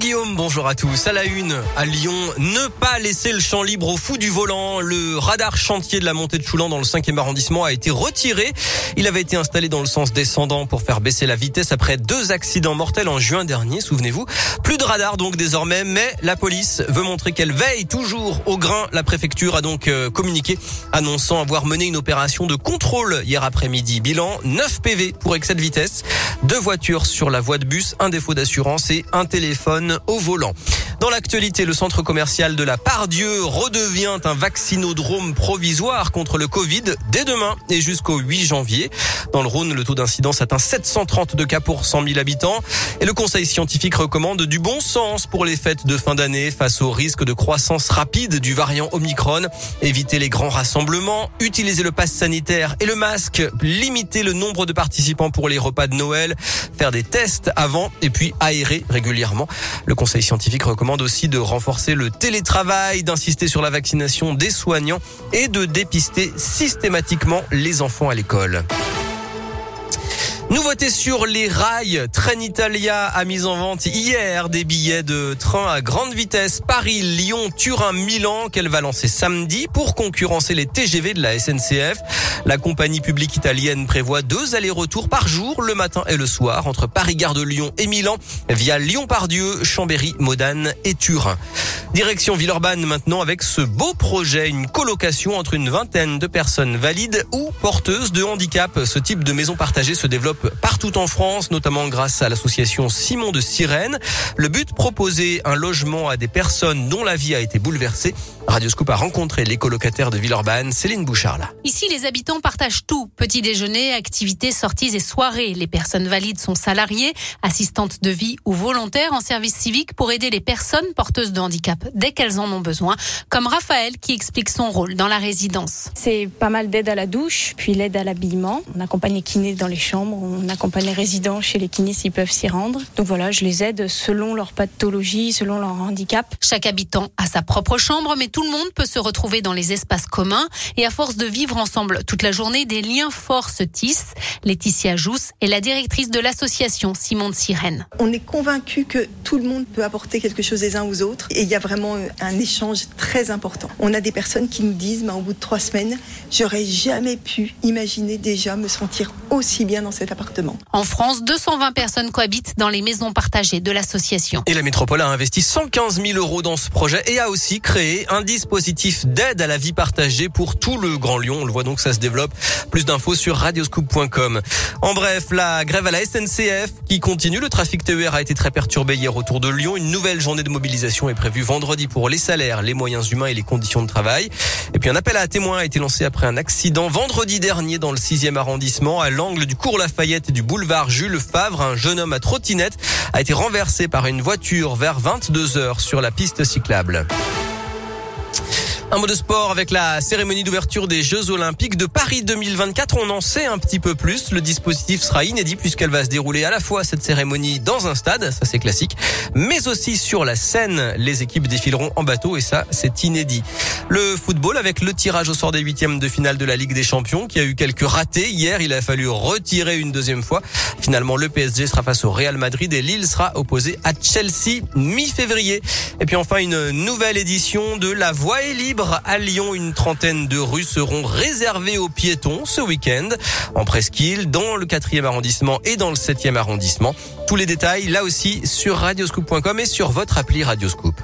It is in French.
Guillaume, bonjour à tous. À la une, à Lyon, ne pas laisser le champ libre au fou du volant. Le radar chantier de la montée de Choulan dans le 5e arrondissement a été retiré. Il avait été installé dans le sens descendant pour faire baisser la vitesse après deux accidents mortels en juin dernier, souvenez-vous. Plus de radar donc désormais, mais la police veut montrer qu'elle veille toujours au grain. La préfecture a donc euh, communiqué annonçant avoir mené une opération de contrôle hier après-midi. Bilan 9 PV pour excès de vitesse, deux voitures sur la voie de bus, un défaut d'assurance et un téléphone au volant. Dans l'actualité, le centre commercial de la Pardieu redevient un vaccinodrome provisoire contre le Covid dès demain et jusqu'au 8 janvier. Dans le Rhône, le taux d'incidence atteint 732 cas pour 100 000 habitants et le conseil scientifique recommande du bon sens pour les fêtes de fin d'année face au risque de croissance rapide du variant Omicron. Éviter les grands rassemblements, utiliser le pass sanitaire et le masque, limiter le nombre de participants pour les repas de Noël, faire des tests avant et puis aérer régulièrement. Le conseil scientifique recommande aussi de renforcer le télétravail, d'insister sur la vaccination des soignants et de dépister systématiquement les enfants à l'école. Nouveauté sur les rails. Trenitalia a mis en vente hier des billets de train à grande vitesse Paris, Lyon, Turin, Milan qu'elle va lancer samedi pour concurrencer les TGV de la SNCF. La compagnie publique italienne prévoit deux allers-retours par jour le matin et le soir entre Paris, Gare de Lyon et Milan via Lyon-Pardieu, Chambéry, Modane et Turin. Direction Villeurbanne maintenant avec ce beau projet, une colocation entre une vingtaine de personnes valides ou porteuses de handicap. Ce type de maison partagée se développe partout en France, notamment grâce à l'association Simon de Sirène. Le but, proposer un logement à des personnes dont la vie a été bouleversée. Radioscoop a rencontré les colocataires de Villeurbanne, Céline Bouchard là. Ici, les habitants partagent tout. Petit déjeuner, activités, sorties et soirées. Les personnes valides sont salariées, assistantes de vie ou volontaires en service civique pour aider les personnes porteuses de handicap dès qu'elles en ont besoin, comme Raphaël qui explique son rôle dans la résidence. C'est pas mal d'aide à la douche, puis l'aide à l'habillement. On accompagne les kinés dans les chambres, on accompagne les résidents chez les kinés s'ils peuvent s'y rendre. Donc voilà, je les aide selon leur pathologie, selon leur handicap. Chaque habitant a sa propre chambre, mais tout le monde peut se retrouver dans les espaces communs. Et à force de vivre ensemble toute la journée, des liens forts se tissent. Laetitia Jousse est la directrice de l'association Simon de Sirène. On est convaincu que tout le monde peut apporter quelque chose les uns aux autres. Et il y a vraiment un échange très important. On a des personnes qui nous disent, mais au bout de trois semaines, j'aurais jamais pu imaginer déjà me sentir aussi bien dans cet appartement. En France, 220 personnes cohabitent dans les maisons partagées de l'association. Et la métropole a investi 115 000 euros dans ce projet et a aussi créé un dispositif d'aide à la vie partagée pour tout le Grand Lyon. On le voit donc, ça se développe. Plus d'infos sur radioscoop.com. En bref, la grève à la SNCF qui continue. Le trafic TER a été très perturbé hier autour de Lyon. Une nouvelle journée de mobilisation est prévue vendredi pour les salaires, les moyens humains et les conditions de travail. Et puis un appel à témoins a été lancé après un accident vendredi dernier dans le 6e arrondissement à l'angle du cours Lafayette et du boulevard Jules Favre. Un jeune homme à trottinette a été renversé par une voiture vers 22 heures sur la piste cyclable. Un mot de sport avec la cérémonie d'ouverture des Jeux Olympiques de Paris 2024. On en sait un petit peu plus. Le dispositif sera inédit puisqu'elle va se dérouler à la fois cette cérémonie dans un stade, ça c'est classique, mais aussi sur la scène. Les équipes défileront en bateau et ça c'est inédit. Le football avec le tirage au sort des huitièmes de finale de la Ligue des Champions qui a eu quelques ratés. Hier, il a fallu retirer une deuxième fois. Finalement, le PSG sera face au Real Madrid et Lille sera opposé à Chelsea mi-février. Et puis enfin, une nouvelle édition de La Voie est à Lyon, une trentaine de rues seront réservées aux piétons ce week-end en presqu'île, dans le 4e arrondissement et dans le 7e arrondissement. Tous les détails là aussi sur radioscoop.com et sur votre appli Radioscoop.